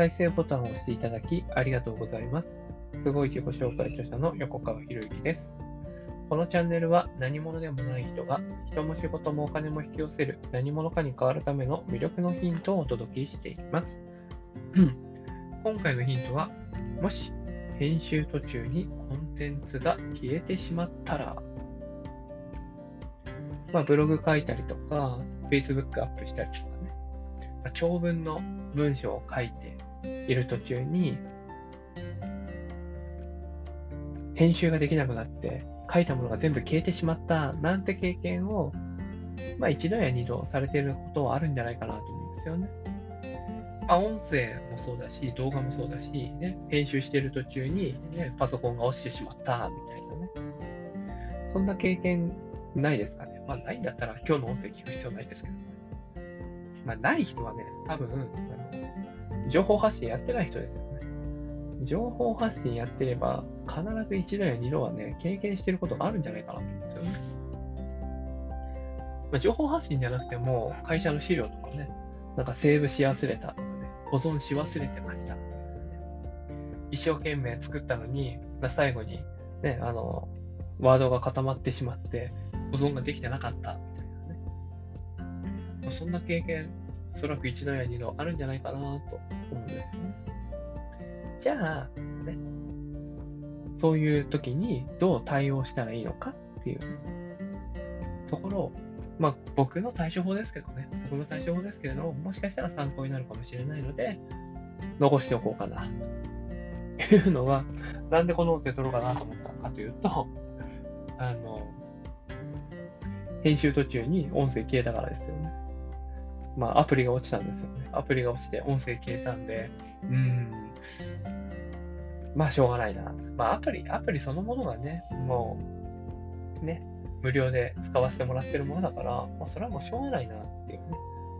再生ボタンを押していただきありがとうございます。すごい自己紹介著者の横川博之です。このチャンネルは何者でもない人が人も仕事もお金も引き寄せる何者かに変わるための魅力のヒントをお届けしています。今回のヒントは、もし編集途中にコンテンツが消えてしまったら、まあ、ブログ書いたりとか、Facebook アップしたりとかね、まあ、長文の文章を書いている途中に、編集ができなくなって、書いたものが全部消えてしまったなんて経験を、まあ、一度や二度されていることはあるんじゃないかなと思うんですよね。まあ、音声もそうだし、動画もそうだし、ね、編集している途中に、ね、パソコンが落ちてしまった、みたいなね。そんな経験ないですかね。まあ、ないんだったら今日の音声聞く必要ないですけど、ね。まあ、ない人はね、多分、情報発信やってない人ですよね。情報発信やってれば、必ず一度や二度はね、経験してることがあるんじゃないかなと思うんですよね。まあ、情報発信じゃなくても、会社の資料とかね、なんかセーブし忘れたとかね、保存し忘れてました。一生懸命作ったのに、最後に、ね、あの、ワードが固まってしまって、保存ができてなかったみたいなね。そんな経験、おそらく一度や二度あるんじゃないかなと思うんですよね。じゃあ、ね、そういう時にどう対応したらいいのかっていうところをまあ、僕の対処法ですけどね、僕の対処法ですけれども、もしかしたら参考になるかもしれないので、残しておこうかな、というのは、なんでこの音声撮ろうかなと思ったかというと、あの、編集途中に音声消えたからですよね。まあ、アプリが落ちたんですよね。アプリが落ちて音声消えたんで、うん、まあ、しょうがないな。まあ、アプリ、アプリそのものがね、もう、ね、無料で使わせてもらってるものだから、まあ、それはもうしょうがないなっていうね。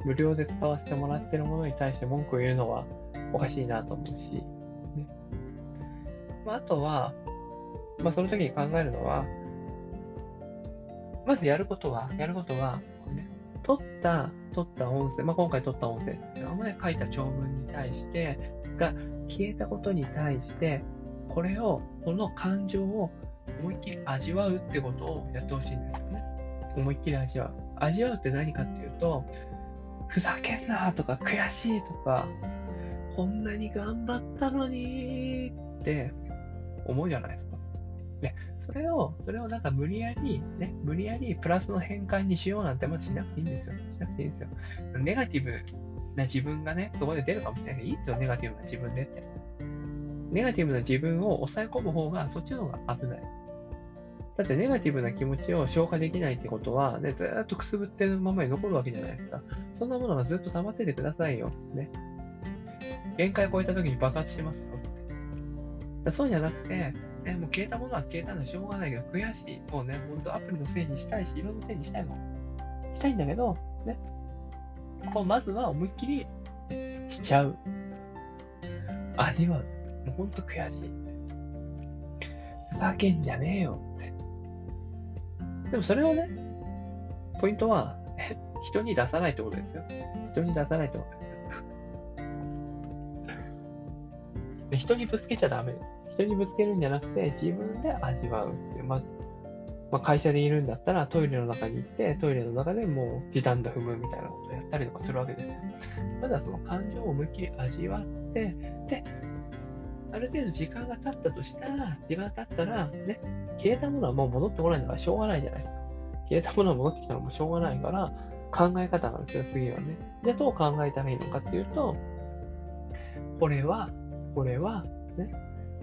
無料で使わせてもらってるものに対して文句を言うのはおかしいなと思うし、ね。まあ、あとは、まあ、その時に考えるのは、まずやることは、やることは、ね、撮った、撮った音声、まあ、今回撮った音声ですけどもね、書いた長文に対して、が消えたことに対して、これを、この感情を思いっきり味わうってことをやってほしいんですよね。思いっきり味わう。味わうって何かっていうと、ふざけんなとか悔しいとか、こんなに頑張ったのにって思うじゃないですか。で、それを、それをなんか無理やり、ね、無理やりプラスの変換にしようなんてまずしなくていいんですよ。しなくていいんですよ。ネガティブな自分がね、そこで出るかもしれないけど、いいですよ、ネガティブな自分でって。ネガティブな自分を抑え込む方が、そっちの方が危ない。だってネガティブな気持ちを消化できないってことは、ね、ずっとくすぶってるままに残るわけじゃないですか。そんなものがずっと溜まっててくださいよ。ね。限界を超えた時に爆発しますよ。そうじゃなくて、ね、もう消えたものは消えたのはしょうがないけど、悔しい。もうね、本当アプリのせいにしたいし、いろんなせいにしたいもん。したいんだけど、ね。こうまずは思いっきりしちゃう。味わう。もうほんと悔しい。ふざけんじゃねえよって。でもそれをね、ポイントは、人に出さないってことですよ。人に出さないってことですよ。人にぶつけちゃダメです。人にぶつけるんじゃなくて、自分で味わうっていう。まあ、まあ、会社でいるんだったら、トイレの中に行って、トイレの中でもう時短だ踏むみたいなことをやったりとかするわけですよ。まずはその感情を思いっきり味わって、で、ある程度時間が経ったとしたら、時間が経ったら、ね、消えたものはもう戻ってこないんだからしょうがないじゃないですか。消えたものは戻ってきたのもしょうがないから、考え方なんですよ、次はね。じゃあどう考えたらいいのかっていうと、これは、これは、ね、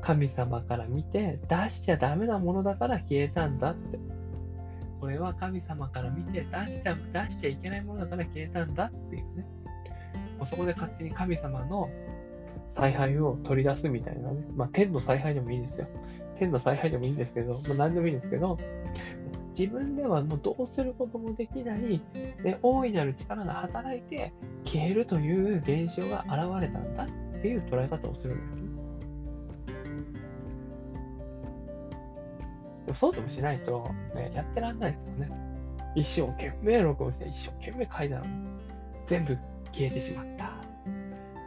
神様から見て出しちゃダメなものだから消えたんだって。これは神様から見て出しちゃ出しちゃいけないものだから消えたんだっていうね。もうそこで勝手に神様の采配を取り出すみたいなね。まあ、天の采配でもいいですよ。天の采配でもいいんですけど、まあ、何でもいいんですけど、自分ではもうどうすることもできない、ね、大いなる力が働いて消えるという現象が現れたんだっていう捉え方をするんですね。もそうでもしないと、ね、やってらんないですよね。一生懸命録音して、一生懸命書いたのに、全部消えてしまった。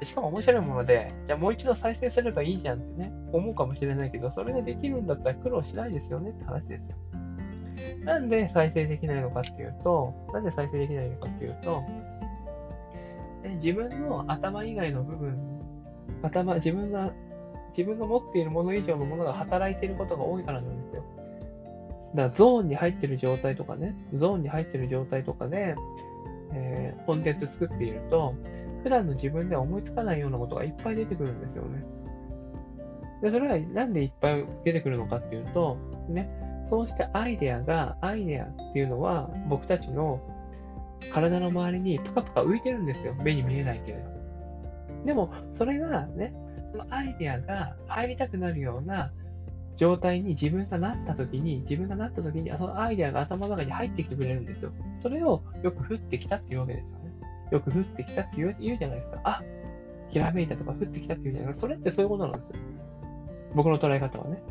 しかも面白いもので、じゃあもう一度再生すればいいじゃんってね、思うかもしれないけど、それができるんだったら苦労しないですよねって話ですよ。なんで再生できないのかっていうと、なんで再生できないのかっていうと、自分の頭以外の部分、頭、自分が、自分が持っているもの以上のものが働いていることが多いからなんですよ。だからゾーンに入ってる状態とかね、ゾーンに入ってる状態とかで、えー、コンテンツ作っていると、普段の自分では思いつかないようなことがいっぱい出てくるんですよね。で、それはなんでいっぱい出てくるのかっていうと、ね、そうしたアイデアが、アイデアっていうのは僕たちの体の周りにプカプカ浮いてるんですよ。目に見えないけれど。でも、それがね、そのアイデアが入りたくなるような状態に自分がなった時に、自分がなった時に、そのアイデアが頭の中に入ってきてくれるんですよ。それをよく降ってきたっていうわけですよね。よく降ってきたって言う言うじゃないですか。あ、ひらめいたとか降ってきたって言うじゃないですか。それってそういうことなんですよ。僕の捉え方はね。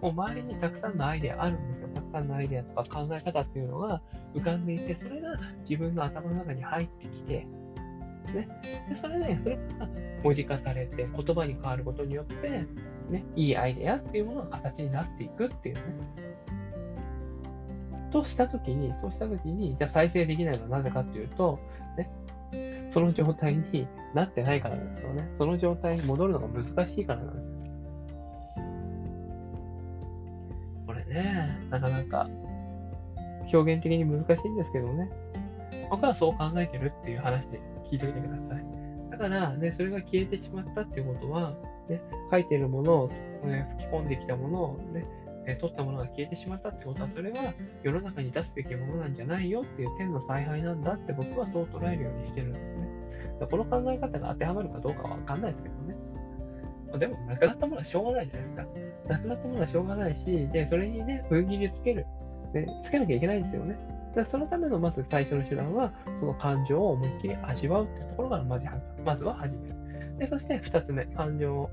もう周りにたくさんのアイデアあるんですよ。たくさんのアイデアとか考え方っていうのが浮かんでいて、それが自分の頭の中に入ってきて、ね。で、それで、それが文字化されて、言葉に変わることによって、ね、いいアイデアっていうものが形になっていくっていうね。としたときに、としたときに、じゃあ再生できないのはなぜかっていうと、ね、その状態になってないからなんですよね。その状態に戻るのが難しいからなんです。これね、なかなか表現的に難しいんですけどね。僕はそう考えてるっていう話で聞いてみてください。だからね、それが消えてしまったっていうことは、ね、書いてるものを、ね、吹き込んできたものをね、え取ったものが消えてしまったってことは、それは世の中に出すべきものなんじゃないよっていう天の采配なんだって僕はそう捉えるようにしてるんですね。だこの考え方が当てはまるかどうかはわかんないですけどね。でも、なくなったものはしょうがないじゃないですか。なくなったものはしょうがないし、で、それにね、踏切りつける。でつけなきゃいけないんですよね。でそのためのまず最初の手段は、その感情を思いっきり味わうっていうところがまずまずは始める。で、そして二つ目、感情を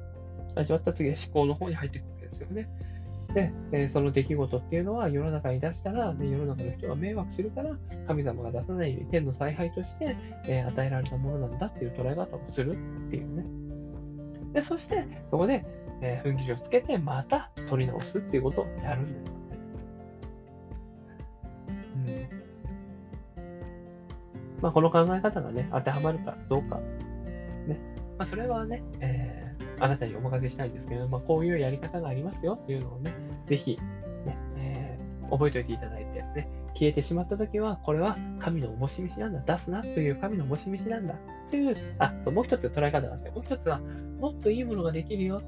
味わった次は思考の方に入っていくわけですよね。で、え、その出来事っていうのは世の中に出したら、ね、世の中の人が迷惑するから、神様が出さないように天の采配として、え、与えられたものなんだっていう捉え方をするっていうね。で、そして、そこで、えー、踏ん切りをつけて、また取り直すっていうことをやるんです。まあ、この考え方がね、当てはまるかどうか、まあ、それはね、えー、あなたにお任せしたいんですけど、まあ、こういうやり方がありますよっていうのをね、ぜひ、ね、えー、覚えておいていただいて、ね、消えてしまったときは、これは神のおし飯なんだ、出すなという神のおし飯なんだという、あ、そう、もう一つ捉え方があって、もう一つは、もっといいものができるよ。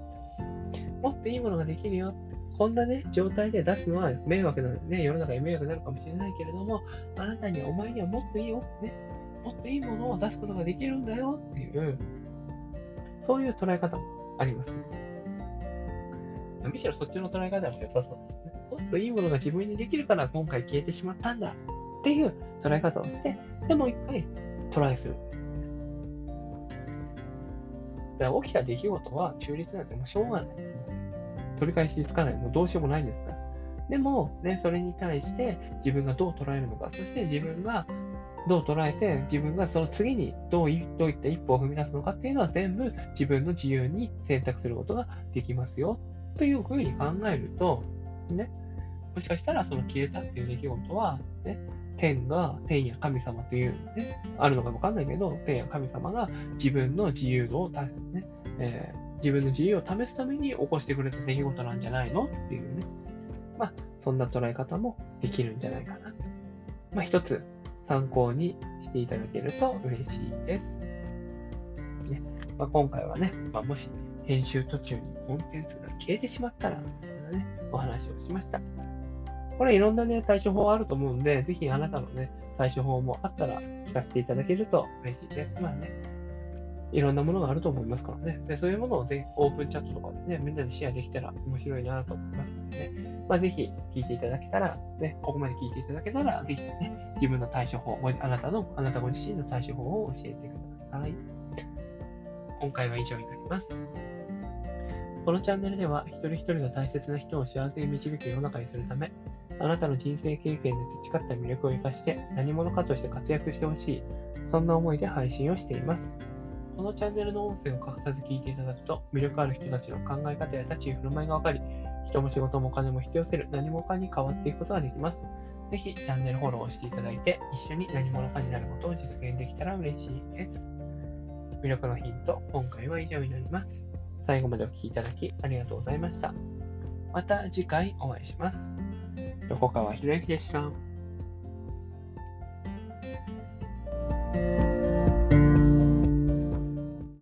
もっといいものができるよ。こんなね、状態で出すのは迷惑なね、世の中に迷惑になるかもしれないけれども、あなたに、お前にはもっといいよ、ね、もっといいものを出すことができるんだよっていう、そういう捉え方もありますね。むしろそっちの捉え方も良さそうですね。もっといいものが自分にできるから今回消えてしまったんだっていう捉え方をして、でもう一回トライするだから起きた出来事は中立なんてもうしょうがない。取り返しつかない。もうどうしようもないんですから。でも、ね、それに対して自分がどう捉えるのか、そして自分がどう捉えて、自分がその次にどういどういった一歩を踏み出すのかっていうのは全部自分の自由に選択することができますよ。というふうに考えると、ね、もしかしたらその消えたっていう出来事は、ね、天が、天や神様というね、あるのかわかんないけど、天や神様が自分の自由を、ねえー、自分の自由を試すために起こしてくれた出来事なんじゃないのっていうね。まあ、そんな捉え方もできるんじゃないかな。まあ、一つ参考にしていただけると嬉しいです。ねまあ、今回はね、まあ、もし編集途中にコンテンツが消えてしまったら、ね、お話をしました。これいろんなね、対処法あると思うんで、ぜひあなたのね、対処法もあったら聞かせていただけると嬉しいです。まあね、いろんなものがあると思いますからね。でそういうものをぜひオープンチャットとかでね、みんなでシェアできたら面白いなと思いますのでね。まあ、ぜひ聞いていただけたら、ね、ここまで聞いていただけたら、ぜひね、自分の対処法、あなたの、あなたご自身の対処法を教えてください。今回は以上になります。このチャンネルでは、一人一人が大切な人を幸せに導く世の中にするため、あなたの人生経験で培った魅力を生かして何者かとして活躍してほしい、そんな思いで配信をしています。このチャンネルの音声を欠かさず聞いていただくと、魅力ある人たちの考え方や立ち居振る舞いがわかり、人も仕事もお金も引き寄せる何もかに変わっていくことができます。ぜひチャンネルフォローをしていただいて、一緒に何者かになることを実現できたら嬉しいです。魅力のヒント、今回は以上になります。最後までお聴きいただきありがとうございました。また次回お会いします。横川博之でした。